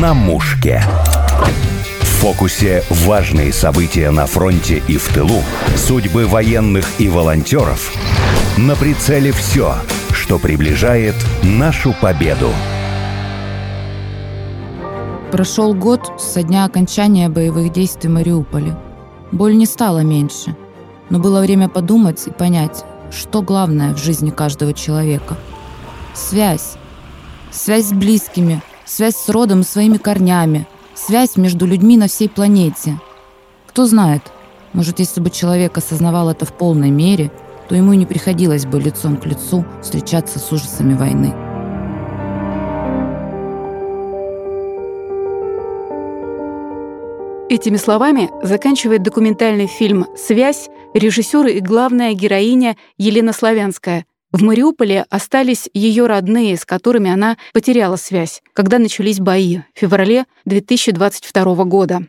на мушке. В фокусе важные события на фронте и в тылу, судьбы военных и волонтеров. На прицеле все, что приближает нашу победу. Прошел год со дня окончания боевых действий в Мариуполе. Боль не стала меньше, но было время подумать и понять, что главное в жизни каждого человека. Связь. Связь с близкими, связь с родом и своими корнями, связь между людьми на всей планете. Кто знает, может, если бы человек осознавал это в полной мере, то ему и не приходилось бы лицом к лицу встречаться с ужасами войны. Этими словами заканчивает документальный фильм «Связь» режиссер и главная героиня Елена Славянская. В Мариуполе остались ее родные, с которыми она потеряла связь, когда начались бои в феврале 2022 года.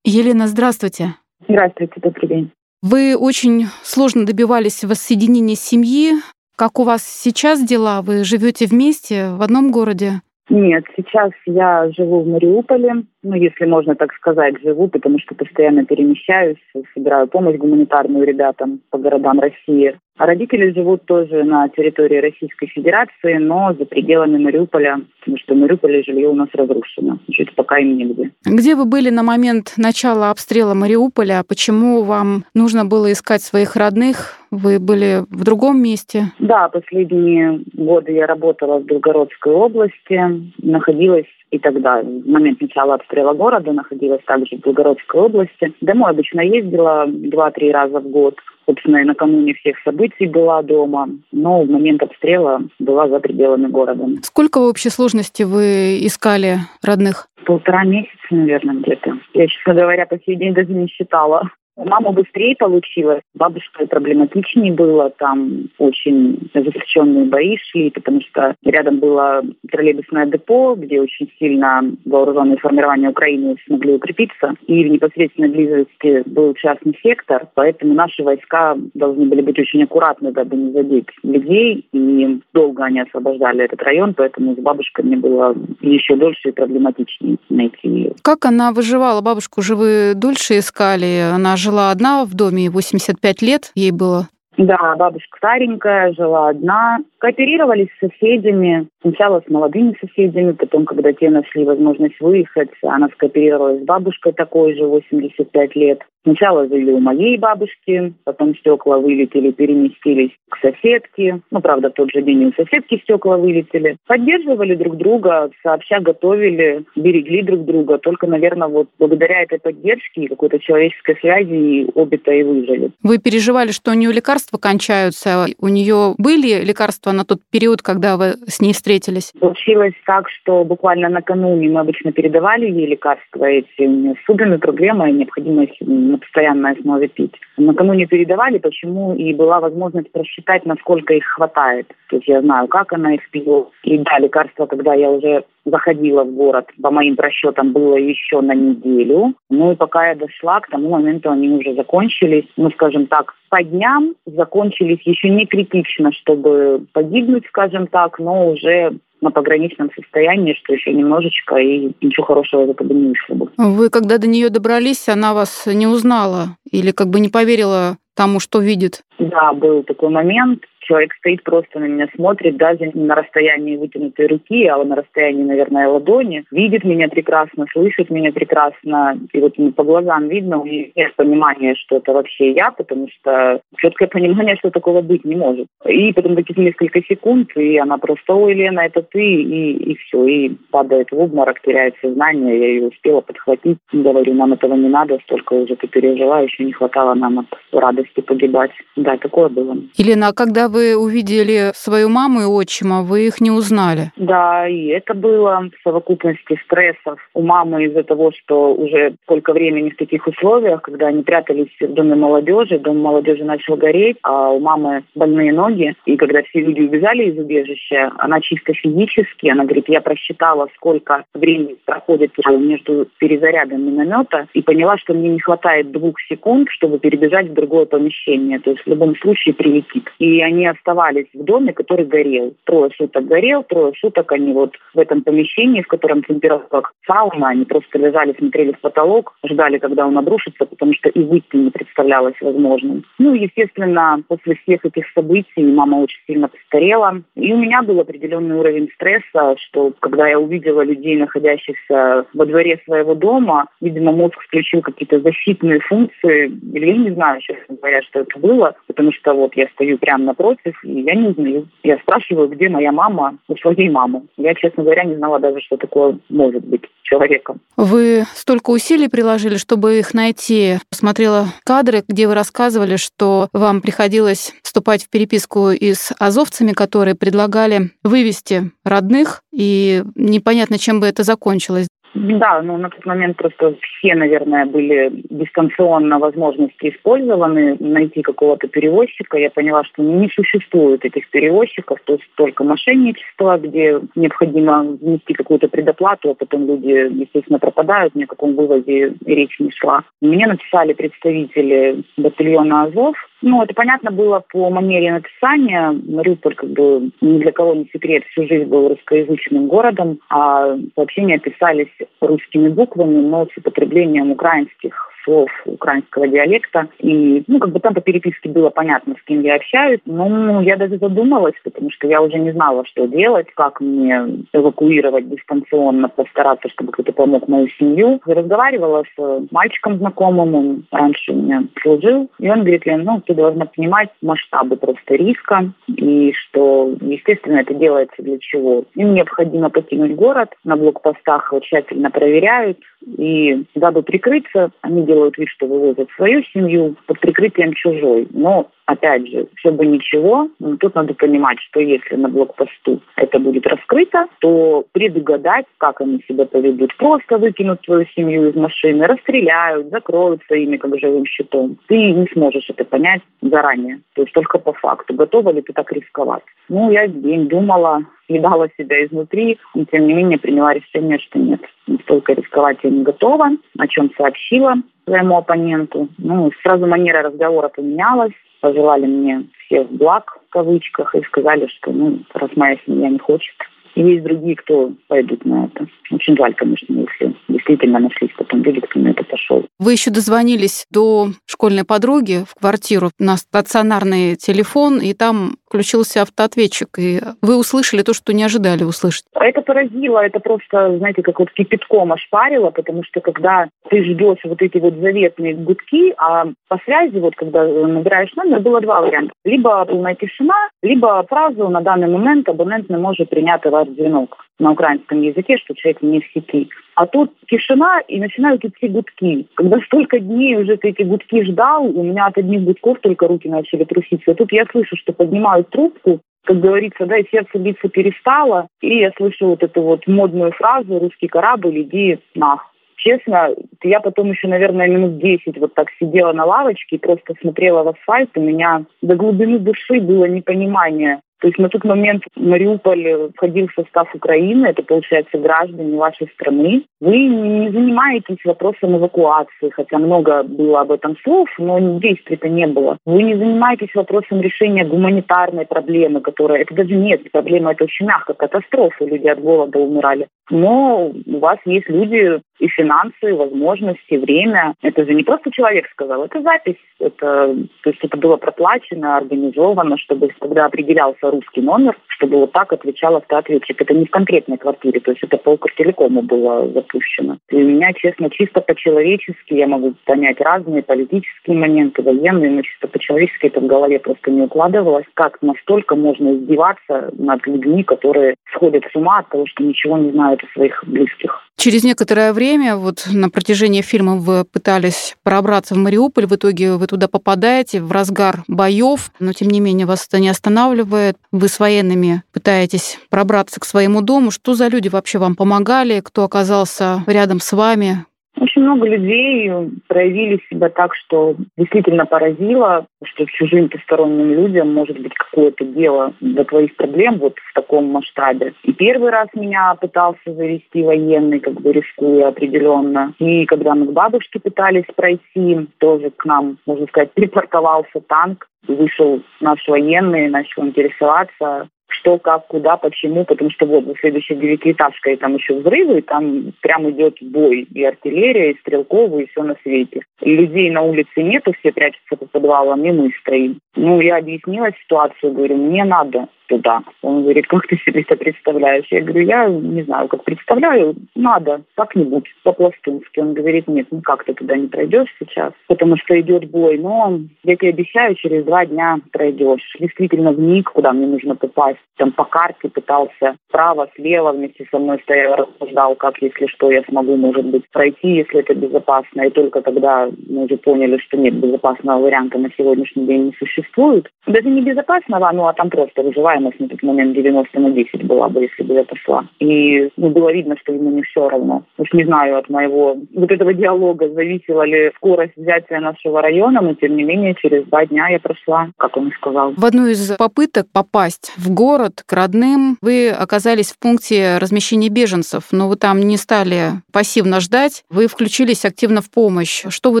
Елена, здравствуйте. Здравствуйте, добрый день. Вы очень сложно добивались воссоединения семьи. Как у вас сейчас дела? Вы живете вместе в одном городе? Нет, сейчас я живу в Мариуполе, ну, если можно так сказать, живу, потому что постоянно перемещаюсь, собираю помощь гуманитарную ребятам по городам России. А родители живут тоже на территории Российской Федерации, но за пределами Мариуполя, потому что в Мариуполе жилье у нас разрушено. Жить пока им негде. Где вы были на момент начала обстрела Мариуполя? Почему вам нужно было искать своих родных? Вы были в другом месте? Да, последние годы я работала в Белгородской области, находилась и тогда, в момент начала обстрела города, находилась также в Белгородской области. Домой обычно ездила два-три раза в год. Собственно, и накануне всех событий была дома, но в момент обстрела была за пределами города. Сколько в общей сложности вы искали родных? Полтора месяца, наверное, где-то. Я, честно говоря, по сей день даже не считала. Мама быстрее получилась, бабушка проблематичнее было, там очень ожесточенные бои шли, потому что рядом было троллейбусное депо, где очень сильно вооруженные формирования Украины смогли укрепиться, и в непосредственной близости был частный сектор, поэтому наши войска должны были быть очень аккуратны, дабы не задеть людей, и долго они освобождали этот район, поэтому с бабушкой мне было еще дольше и проблематичнее найти ее. Как она выживала? Бабушку же вы дольше искали, она же жила одна в доме, 85 лет ей было. Да, бабушка старенькая, жила одна. Кооперировались с соседями. Сначала с молодыми соседями, потом, когда те нашли возможность выехать, она скооперировалась с бабушкой такой же, 85 лет. Сначала жили у моей бабушки, потом стекла вылетели, переместились к соседке. Ну, правда, в тот же день и у соседки стекла вылетели. Поддерживали друг друга, сообща готовили, берегли друг друга. Только, наверное, вот благодаря этой поддержке и какой-то человеческой связи обе-то и выжили. Вы переживали, что у нее лекарства кончаются? У нее были лекарства на тот период, когда вы с ней встретились? Получилось так, что буквально накануне мы обычно передавали ей лекарства эти. У нее с проблема и необходимость на постоянной основе пить. Накануне передавали, почему и была возможность просчитать, насколько их хватает. То есть я знаю, как она их пила. И да, лекарства, когда я уже заходила в город, по моим расчетам, было еще на неделю. Ну и пока я дошла, к тому моменту они уже закончились. Ну, скажем так, по дням закончились еще не критично, чтобы погибнуть, скажем так, но уже на пограничном состоянии, что еще немножечко, и ничего хорошего из этого не вышло бы. Вы, когда до нее добрались, она вас не узнала или как бы не поверила тому, что видит? Да, был такой момент человек стоит просто на меня, смотрит даже не на расстоянии вытянутой руки, а на расстоянии, наверное, ладони, видит меня прекрасно, слышит меня прекрасно, и вот по глазам видно, у нее нет понимания, что это вообще я, потому что четкое понимание, что такого быть не может. И потом таких несколько секунд, и она просто, ой, Лена, это ты, и, и все, и падает в обморок, теряет сознание, я ее успела подхватить, говорю, нам этого не надо, столько уже ты пережила, еще не хватало нам от радости погибать. Да, такое было. Елена, а когда вы вы увидели свою маму и отчима, вы их не узнали? Да, и это было в совокупности стрессов у мамы из-за того, что уже сколько времени в таких условиях, когда они прятались в доме молодежи, дом молодежи начал гореть, а у мамы больные ноги, и когда все люди убежали из убежища, она чисто физически, она говорит, я просчитала, сколько времени проходит между перезарядом миномета, и поняла, что мне не хватает двух секунд, чтобы перебежать в другое помещение, то есть в любом случае прилетит. И они оставались в доме, который горел. Трое суток горел, трое суток они вот в этом помещении, в котором температура сауна, они просто лежали, смотрели в потолок, ждали, когда он обрушится, потому что и выйти не представлялось возможным. Ну, естественно, после всех этих событий мама очень сильно постарела. И у меня был определенный уровень стресса, что когда я увидела людей, находящихся во дворе своего дома, видимо, мозг включил какие-то защитные функции, или я не знаю, честно говоря, что это было, потому что вот я стою прямо напротив, и я не узнаю. Я спрашиваю, где моя мама у своей мамы. Я, честно говоря, не знала даже, что такое может быть человеком. Вы столько усилий приложили, чтобы их найти. Посмотрела кадры, где вы рассказывали, что вам приходилось вступать в переписку и с азовцами, которые предлагали вывести родных, и непонятно, чем бы это закончилось. Да, ну на тот момент просто все, наверное, были дистанционно возможности использованы, найти какого-то перевозчика. Я поняла, что не существует этих перевозчиков, то есть только мошенничество, где необходимо внести какую-то предоплату, а потом люди, естественно, пропадают, ни о каком выводе речь не шла. Мне написали представители батальона «Азов», ну, это понятно было по манере написания. Мариуполь, как бы, ни для кого не секрет, всю жизнь был русскоязычным городом, а сообщения писались русскими буквами, но с употреблением украинских слов украинского диалекта. И, ну, как бы там по переписке было понятно, с кем я общаюсь. Но я даже задумалась, потому что я уже не знала, что делать, как мне эвакуировать дистанционно, постараться, чтобы кто-то помог мою семью. Я разговаривала с мальчиком знакомым, он раньше у меня служил, и он говорит, Лен, ну, ты должна понимать масштабы просто риска, и что, естественно, это делается для чего. Им необходимо покинуть город, на блокпостах его тщательно проверяют, и дабы прикрыться, они делают вид, что вывозят свою семью под прикрытием чужой. Но, опять же, все бы ничего, но тут надо понимать, что если на блокпосту это будет раскрыто, то предугадать, как они себя поведут, просто выкинут свою семью из машины, расстреляют, закроют своими как живым щитом. Ты не сможешь это понять заранее. То есть только по факту, готова ли ты так рисковать. Ну, я день думала, съедала себя изнутри, но тем не менее приняла решение, что нет, настолько рисковать я не готова, о чем сообщила своему оппоненту. Ну, сразу манера разговора поменялась, пожелали мне всех благ в кавычках и сказали, что ну, раз моя семья не хочет, и есть другие, кто пойдут на это. Очень жаль, конечно, если действительно нашлись потом люди, кто на это пошел. Вы еще дозвонились до школьной подруги в квартиру на стационарный телефон, и там включился автоответчик, и вы услышали то, что не ожидали услышать. Это поразило, это просто, знаете, как вот кипятком ошпарило, потому что когда ты ждешь вот эти вот заветные гудки, а по связи, вот когда набираешь номер, было два варианта. Либо полная тишина, либо фразу на данный момент абонент не может принять ваш звонок на украинском языке, что человек не в сети. А тут тишина, и начинают идти гудки. Когда столько дней уже ты эти гудки ждал, у меня от одних гудков только руки начали труситься. Тут я слышу, что поднимают трубку, как говорится, да, и сердце биться перестало. И я слышу вот эту вот модную фразу «русский корабль, иди нах». Честно, я потом еще, наверное, минут 10 вот так сидела на лавочке и просто смотрела в асфальт. У меня до глубины души было непонимание, то есть на тот момент Мариуполь входил в состав Украины, это, получается, граждане вашей страны. Вы не занимаетесь вопросом эвакуации, хотя много было об этом слов, но действий-то не было. Вы не занимаетесь вопросом решения гуманитарной проблемы, которая... Это даже нет проблема, это очень мягко, катастрофа, люди от голода умирали. Но у вас есть люди и финансы, и возможности, время. Это же не просто человек сказал, это запись. Это, то есть это было проплачено, организовано, чтобы когда определялся русский номер, чтобы вот так отвечал автоответчик. Это не в конкретной квартире, то есть это по Укртелекому было запущено. И у меня, честно, чисто по-человечески, я могу понять разные политические моменты, военные, но чисто по-человечески это в голове просто не укладывалось. Как настолько можно издеваться над людьми, которые сходят с ума от того, что ничего не знают о своих близких. Через некоторое время, вот на протяжении фильма вы пытались пробраться в Мариуполь, в итоге вы туда попадаете в разгар боев, но тем не менее вас это не останавливает. Вы с военными пытаетесь пробраться к своему дому. Что за люди вообще вам помогали? Кто оказался рядом с вами? Очень много людей проявили себя так, что действительно поразило, что чужим посторонним людям может быть какое-то дело до твоих проблем вот в таком масштабе. И первый раз меня пытался завести военный, как бы рискуя определенно. И когда мы к бабушке пытались пройти, тоже к нам, можно сказать, припарковался танк, вышел наш военный, начал интересоваться, что, как, куда, почему, потому что вот следующая девятиэтажка, и там еще взрывы, и там прям идет бой, и артиллерия, и стрелковый, и все на свете. Людей на улице нету, все прячутся по подвалам, и мы стоим. Ну, я объяснила ситуацию, говорю, мне надо туда. Он говорит, как ты себе это представляешь? Я говорю, я не знаю, как представляю, надо, как-нибудь, по-пластунски. Он говорит, нет, ну как ты туда не пройдешь сейчас, потому что идет бой, но я тебе обещаю, через два дня пройдешь. Действительно, в ник, куда мне нужно попасть, там по карте пытался справа, слева вместе со мной стоял, рассуждал, как, если что, я смогу, может быть, пройти, если это безопасно. И только когда мы уже поняли, что нет безопасного варианта на сегодняшний день не существует, даже не безопасного, ну а там просто выживаем выживаемость на тот момент 90 на 10 была бы, если бы я пошла. И ну, было видно, что ему не все равно. Уж не знаю от моего вот этого диалога, зависела ли скорость взятия нашего района, но тем не менее через два дня я прошла, как он и сказал. В одну из попыток попасть в город к родным вы оказались в пункте размещения беженцев, но вы там не стали пассивно ждать, вы включились активно в помощь. Что вы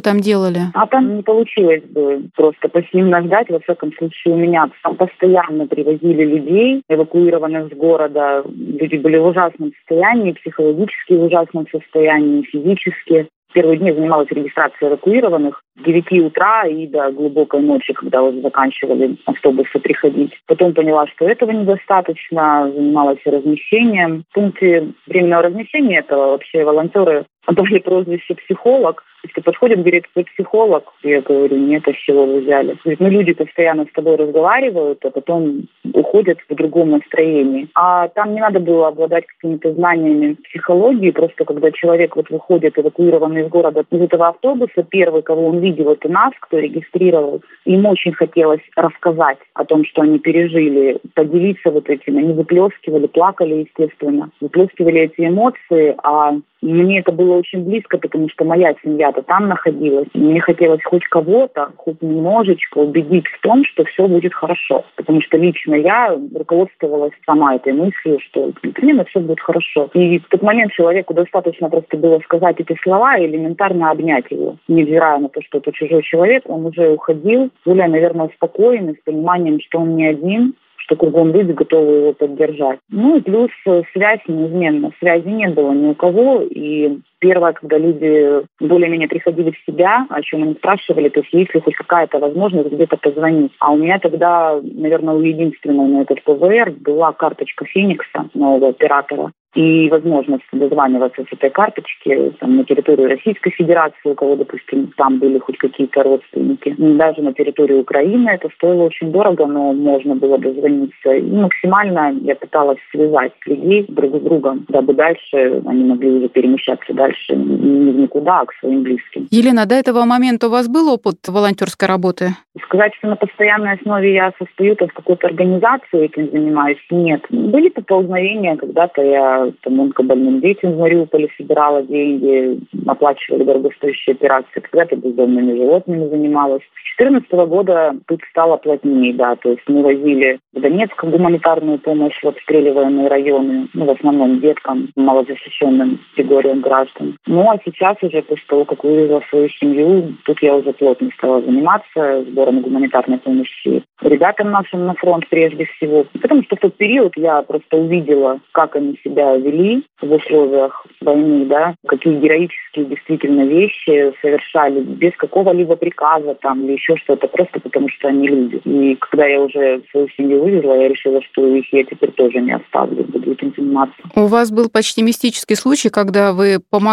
там делали? А там не получилось бы просто пассивно ждать. Во всяком случае, у меня там постоянно привозили людей, эвакуированных с города. Люди были в ужасном состоянии, психологически в ужасном состоянии, физически. Первые дни занималась регистрацией эвакуированных с 9 утра и до глубокой ночи, когда уже заканчивали автобусы приходить. Потом поняла, что этого недостаточно, занималась размещением. В пункте временного размещения этого вообще волонтеры дали прозвище «психолог». Если подходит, говорит, вы психолог? Я говорю, нет, а с чего вы взяли? Говорит, ну люди постоянно с тобой разговаривают, а потом уходят в другом настроении. А там не надо было обладать какими-то знаниями психологии, просто когда человек вот выходит эвакуированный из города из этого автобуса, первый, кого он видел, это нас, кто регистрировал. Им очень хотелось рассказать о том, что они пережили, поделиться вот этим. Они выплескивали, плакали, естественно, выплескивали эти эмоции, а мне это было очень близко, потому что моя семья-то там находилась. Мне хотелось хоть кого-то, хоть немножечко убедить в том, что все будет хорошо. Потому что лично я руководствовалась сама этой мыслью, что непременно все будет хорошо. И в тот момент человеку достаточно просто было сказать эти слова и элементарно обнять его. Невзирая на то, что это чужой человек, он уже уходил, более, наверное, успокоенный, с пониманием, что он не один, что кругом люди готовы его поддержать. Ну и плюс связь неизменна. Связи не было ни у кого. И первое, когда люди более-менее приходили в себя, о чем они спрашивали, то есть есть ли хоть какая-то возможность где-то позвонить. А у меня тогда, наверное, у единственного на этот ПВР была карточка Феникса, нового оператора и возможность дозваниваться с этой карточки там, на территорию Российской Федерации, у кого, допустим, там были хоть какие-то родственники. Даже на территории Украины это стоило очень дорого, но можно было дозвониться. И максимально я пыталась связать людей друг с другом, дабы дальше они могли уже перемещаться дальше никуда, а к своим близким. Елена, до этого момента у вас был опыт волонтерской работы? Сказать, что на постоянной основе я состою в какой-то организации этим занимаюсь, нет. Были поползновения, когда-то я там, онкобольным детям в Мариуполе собирала деньги, оплачивали дорогостоящие операции. Когда-то бездомными животными занималась. С 2014 года тут стало плотнее, да, то есть мы возили в Донецк гуманитарную помощь в обстреливаемые районы, ну, в основном деткам, малозащищенным категориям граждан. Ну, а сейчас уже после того, как вывезла свою семью, тут я уже плотно стала заниматься сбором гуманитарной помощи ребятам нашим на фронт прежде всего. Потому что в тот период я просто увидела, как они себя вели в условиях войны, да, какие героические действительно вещи совершали без какого-либо приказа там или еще что-то, просто потому что они люди. И когда я уже свою семью вывезла, я решила, что их я теперь тоже не оставлю, буду этим заниматься. У вас был почти мистический случай, когда вы помогли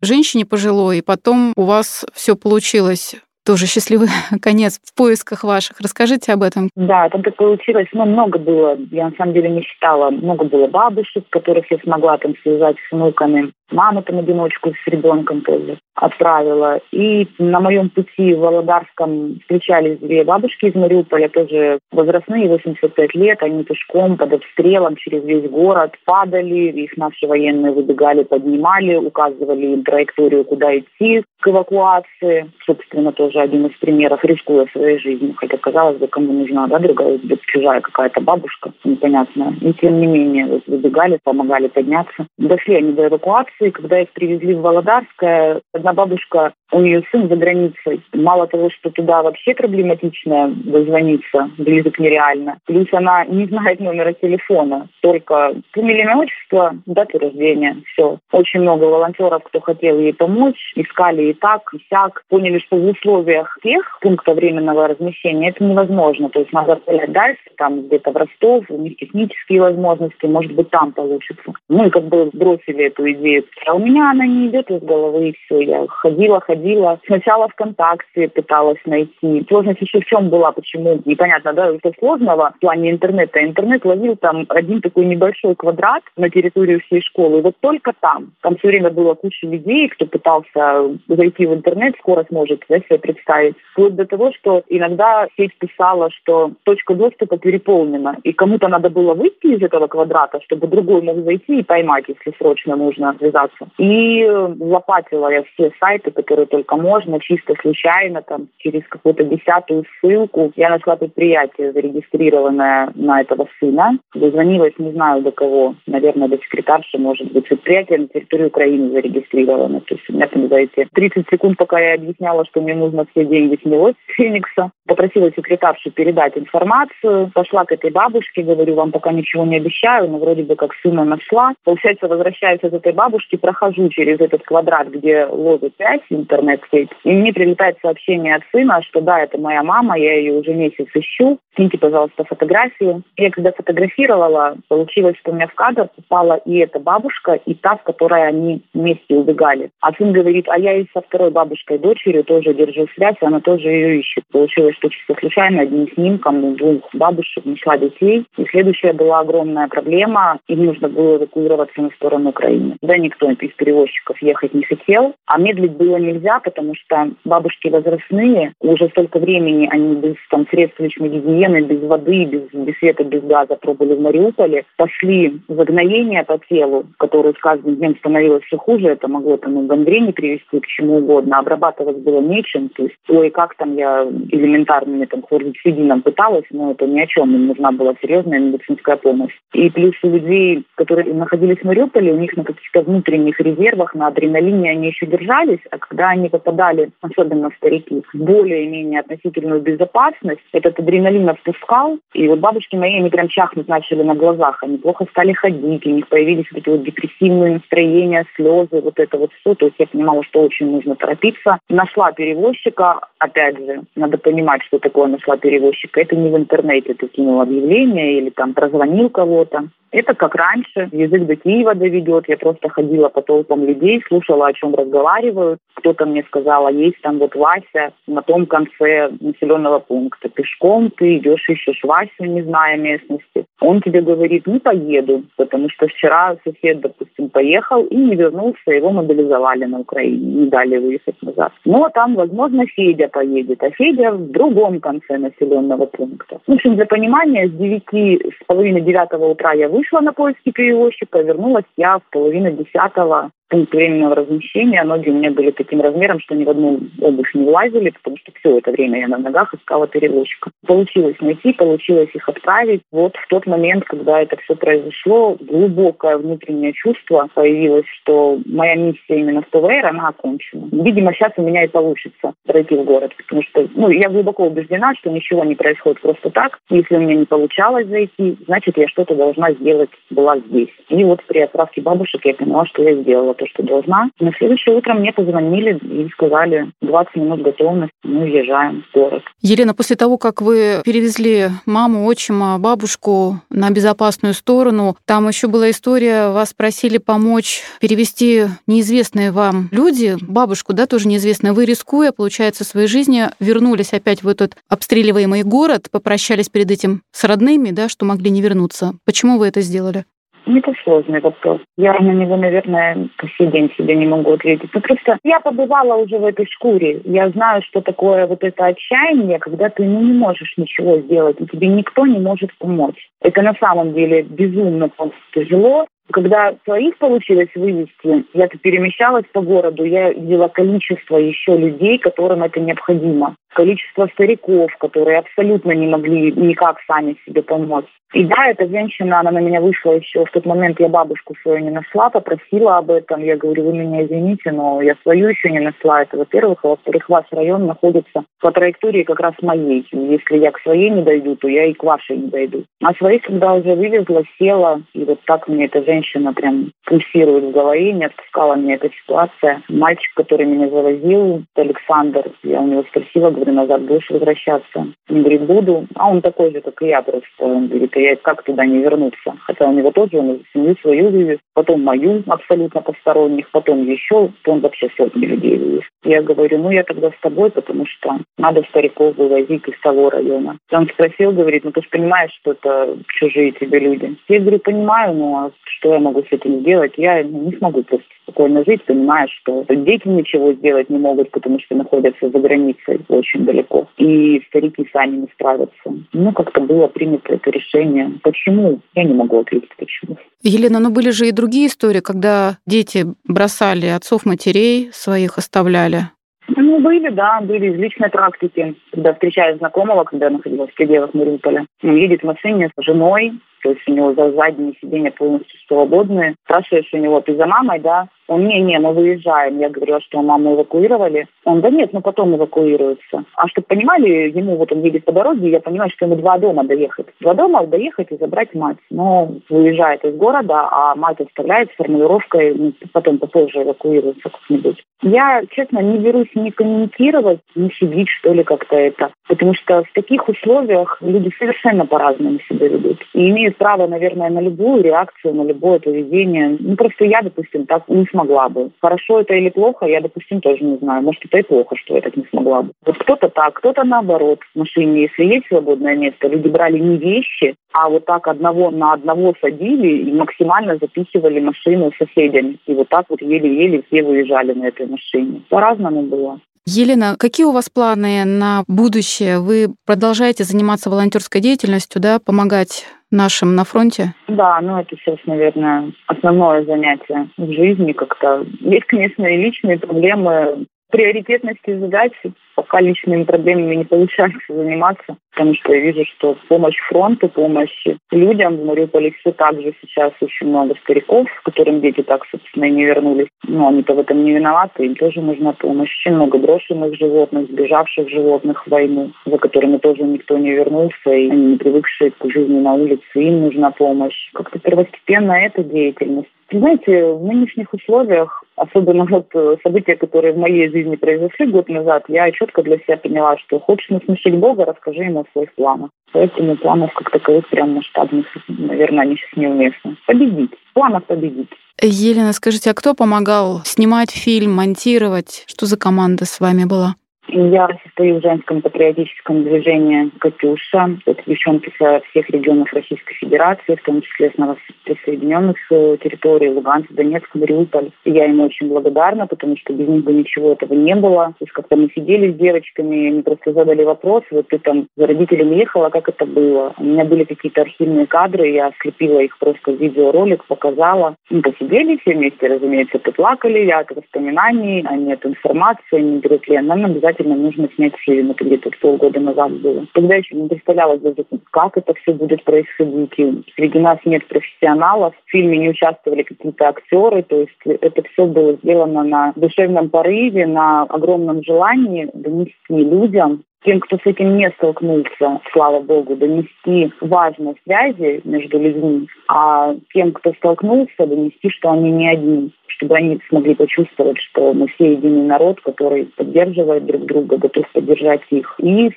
женщине пожилой, и потом у вас все получилось тоже счастливый конец в поисках ваших. Расскажите об этом. Да, там так получилось. Ну, много было, я на самом деле не считала, много было бабушек, которых я смогла там связать с внуками. Мама там одиночку с ребенком тоже отправила. И на моем пути в Володарском встречались две бабушки из Мариуполя, тоже возрастные, 85 лет. Они пешком под обстрелом через весь город падали. Их наши военные выбегали, поднимали, указывали им траекторию, куда идти к эвакуации. Собственно, тоже один из примеров, рискуя своей жизнью. Хотя, казалось бы, кому нужна, да, другая, чужая какая-то бабушка непонятная. И тем не менее, вот выбегали, помогали подняться. Дошли они до эвакуации. Когда их привезли в Володарское, одна бабушка у нее сын за границей. Мало того, что туда вообще проблематично дозвониться, близок нереально. Плюс она не знает номера телефона, только фамилия, отчество, дату рождения. Все. Очень много волонтеров, кто хотел ей помочь, искали и так, и сяк. Поняли, что в условиях тех пунктов временного размещения это невозможно. То есть надо отправлять дальше, там где-то в Ростов, у них технические возможности, может быть, там получится. Ну и как бы бросили эту идею. А у меня она не идет из головы, и все. Я ходила, ходила. Сначала ВКонтакте пыталась найти. Сложность еще в чем была, почему, непонятно, да, что сложного в плане интернета. Интернет ловил там один такой небольшой квадрат на территории всей школы. И вот только там. Там все время было куча людей, кто пытался зайти в интернет, скоро сможет да, себе представить. Вплоть до того, что иногда сеть писала, что точка доступа переполнена, и кому-то надо было выйти из этого квадрата, чтобы другой мог зайти и поймать, если срочно нужно связаться. И лопатила я все сайты, которые только можно, чисто случайно, там, через какую-то десятую ссылку. Я нашла предприятие, зарегистрированное на этого сына. Дозвонилась, не знаю до кого, наверное, до секретарши, может быть. Предприятие на территории Украины зарегистрировано. То есть у меня там за эти 30 секунд, пока я объясняла, что мне нужно все деньги снялось с Феникса, попросила секретаршу передать информацию, пошла к этой бабушке, говорю, вам пока ничего не обещаю, но вроде бы как сына нашла. Получается, возвращаюсь от этой бабушки, прохожу через этот квадрат, где связь, интернет, интернет-сеть. И мне прилетает сообщение от сына, что да, это моя мама, я ее уже месяц ищу, скиньте, пожалуйста, фотографию. Я когда фотографировала, получилось, что у меня в кадр попала и эта бабушка, и та, с которой они вместе убегали. А сын говорит, а я и со второй бабушкой, дочерью тоже держу связь, она тоже ее ищет. Получилось, что чисто случайно одним снимком двух бабушек нашла детей. И следующая была огромная проблема, им нужно было эвакуироваться на сторону Украины. Да никто из перевозчиков ехать не хотел, а медлить было нельзя, потому что бабушки возрастные, уже столько времени они без там, средств личной гигиены, без воды, без, без света, без газа пробыли в Мариуполе, пошли загноения по телу, которые с каждым днем становилось все хуже, это могло там и гангрене привести к чему угодно, обрабатывать было нечем, то есть ой, как там я элементарными там хлоргексидином пыталась, но это ни о чем, им нужна была серьезная медицинская помощь. И плюс у людей, которые находились в Мариуполе, у них на каких-то резервах, на адреналине они еще держались, а когда они попадали, особенно старики, в более-менее относительную безопасность, этот адреналин отпускал, и вот бабушки мои, они прям чахнуть начали на глазах, они плохо стали ходить, у них появились вот эти вот депрессивные настроения, слезы, вот это вот все, то есть я понимала, что очень нужно торопиться. Нашла перевозчика, опять же, надо понимать, что такое нашла перевозчика, это не в интернете, ты кинул объявление или там прозвонил кого-то, это как раньше, язык до Киева доведет. Я просто ходила по толпам людей, слушала, о чем разговаривают. Кто-то мне сказал, а есть там вот Вася на том конце населенного пункта. Пешком ты идешь, ищешь Васю, не зная местности. Он тебе говорит, не поеду, потому что вчера сосед, допустим, поехал и не вернулся, его мобилизовали на Украине, не дали выехать назад. Но там, возможно, Федя поедет, а Федя в другом конце населенного пункта. В общем, для понимания, с девяти, с половины девятого утра я вышла на поиски перевозчика, вернулась я в половину десятого juggler пункт временного размещения. Ноги у меня были таким размером, что ни в одну обувь не влазили, потому что все это время я на ногах искала перевозчика. Получилось найти, получилось их отправить. Вот в тот момент, когда это все произошло, глубокое внутреннее чувство появилось, что моя миссия именно в ПВР, она окончена. Видимо, сейчас у меня и получится пройти в город, потому что ну, я глубоко убеждена, что ничего не происходит просто так. Если у меня не получалось зайти, значит, я что-то должна сделать была здесь. И вот при отправке бабушек я поняла, что я сделала то, что должна. На следующее утро мне позвонили и сказали, 20 минут готовность, мы уезжаем в город. Елена, после того, как вы перевезли маму, отчима, бабушку на безопасную сторону, там еще была история, вас просили помочь перевести неизвестные вам люди, бабушку, да, тоже неизвестная, вы рискуя, получается, своей жизнью, вернулись опять в этот обстреливаемый город, попрощались перед этим с родными, да, что могли не вернуться. Почему вы это сделали? Не Это сложный вопрос. Я на него, наверное, по сей день себе не могу ответить. Ну, просто я побывала уже в этой шкуре. Я знаю, что такое вот это отчаяние, когда ты ну, не можешь ничего сделать, и тебе никто не может помочь. Это на самом деле безумно тяжело. Когда своих получилось вывести, я перемещалась по городу, я видела количество еще людей, которым это необходимо. Количество стариков, которые абсолютно не могли никак сами себе помочь. И да, эта женщина, она на меня вышла еще в тот момент, я бабушку свою не нашла, попросила об этом. Я говорю, вы меня извините, но я свою еще не нашла. Это, во-первых. А во-вторых, ваш район находится по траектории как раз моей. Если я к своей не дойду, то я и к вашей не дойду. А своих, когда уже вывезла, села, и вот так мне эта женщина прям пульсирует в голове, не отпускала меня эта ситуация. Мальчик, который меня завозил, Александр, я у него спросила, говорю, назад будешь возвращаться? Он говорит, буду. А он такой же, как и я просто. Он говорит, я как туда не вернуться? Хотя у него тоже он семью свою вывез, потом мою абсолютно посторонних, потом еще, он вообще сотни людей вывез. Я говорю, ну я тогда с тобой, потому что надо стариков вывозить из того района. Он спросил, говорит, ну ты же понимаешь, что это чужие тебе люди. Я говорю, понимаю, но что я могу с этим сделать? Я ну, не смогу просто спокойно жить, понимая, что дети ничего сделать не могут, потому что находятся за границей очень далеко. И старики сами не справятся. Ну, как-то было принято это решение. Почему? Я не могу ответить, почему. Елена, но были же и другие истории, когда дети бросали отцов, матерей своих, оставляли. Ну, были, да, были из личной практики. Когда встречаю знакомого, когда я находилась в пределах Мариуполя, он едет в машине с женой, то есть у него за задние сиденья полностью свободные. Спрашиваешь у него, ты за мамой, да? Он, не-не, мы выезжаем. Я говорю, а что, маму эвакуировали? Он, да нет, ну потом эвакуируется. А чтобы понимали, ему вот он едет по дороге, я понимаю, что ему два дома доехать. Два дома доехать и забрать мать. Но выезжает из города, а мать оставляет с формулировкой, ну, потом попозже эвакуируется как-нибудь. Я, честно, не берусь ни комментировать, ни сидеть, что ли, как-то это. Потому что в таких условиях люди совершенно по-разному себя ведут. И имеют право, наверное, на любую реакцию, на любое поведение. Ну, просто я, допустим, так не смогла бы. Хорошо это или плохо, я, допустим, тоже не знаю. Может, это и плохо, что я так не смогла бы. Вот кто-то так, кто-то наоборот. В машине, если есть свободное место, люди брали не вещи, а вот так одного на одного садили и максимально запихивали машину соседями. И вот так вот еле-еле все выезжали на этой машине. По-разному было. Елена, какие у вас планы на будущее? Вы продолжаете заниматься волонтерской деятельностью, да, помогать нашим на фронте? Да, ну это сейчас, наверное, основное занятие в жизни как-то. Есть, конечно, и личные проблемы, приоритетности задачи пока личными проблемами не получается заниматься, потому что я вижу, что помощь фронту, помощь людям в Мариуполе все так же сейчас очень много стариков, которым дети так, собственно, и не вернулись. Но они-то в этом не виноваты, им тоже нужна помощь. Очень много брошенных животных, сбежавших животных в войну, за которыми тоже никто не вернулся, и они не привыкшие к жизни на улице, им нужна помощь. Как-то первостепенно эта деятельность. Знаете, в нынешних условиях, особенно вот э, события, которые в моей жизни произошли год назад, я четко для себя поняла, что хочешь насмешить Бога, расскажи ему о своих планах. Поэтому планов как таковых прям масштабных, наверное, они сейчас неуместны. Победить. Планов победить. Елена, скажите, а кто помогал снимать фильм, монтировать? Что за команда с вами была? Я состою в женском патриотическом движении «Катюша». Это девчонки со всех регионов Российской Федерации, в том числе с новоприсоединенных э, территорий Луганск, Донецк, Мариуполь. Я им очень благодарна, потому что без них бы ничего этого не было. То есть как-то мы сидели с девочками, они просто задали вопрос, вот ты там за родителями ехала, как это было? У меня были какие-то архивные кадры, я слепила их просто в видеоролик, показала. Мы посидели все вместе, разумеется, поплакали, я от воспоминаний, а нет информации, не берут ли нам обязательно обязательно нужно снять фильм. Это где-то полгода назад было. Тогда еще не представлялось даже, как это все будет происходить. И среди нас нет профессионалов. В фильме не участвовали какие-то актеры. То есть это все было сделано на душевном порыве, на огромном желании донести людям тем, кто с этим не столкнулся, слава богу, донести важность связи между людьми, а тем, кто столкнулся, донести, что они не одни чтобы они смогли почувствовать, что мы все единый народ, который поддерживает друг друга, готов поддержать их. И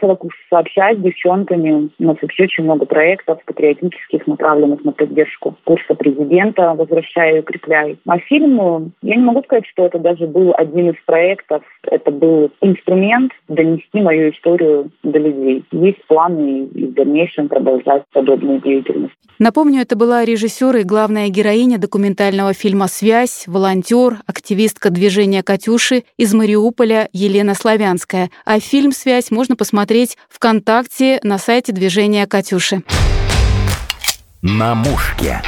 сообщать с девчонками. У нас вообще очень много проектов патриотических, направленных на поддержку курса президента «Возвращаю и укрепляю». А фильм, я не могу сказать, что это даже был один из проектов. Это был инструмент донести мою историю до людей. Есть планы и в дальнейшем продолжать подобную деятельность. Напомню, это была режиссер и главная героиня документального фильма «Связь», волонтер, активистка движения «Катюши» из Мариуполя Елена Славянская. А фильм «Связь» можно посмотреть ВКонтакте на сайте движения «Катюши». На мушке.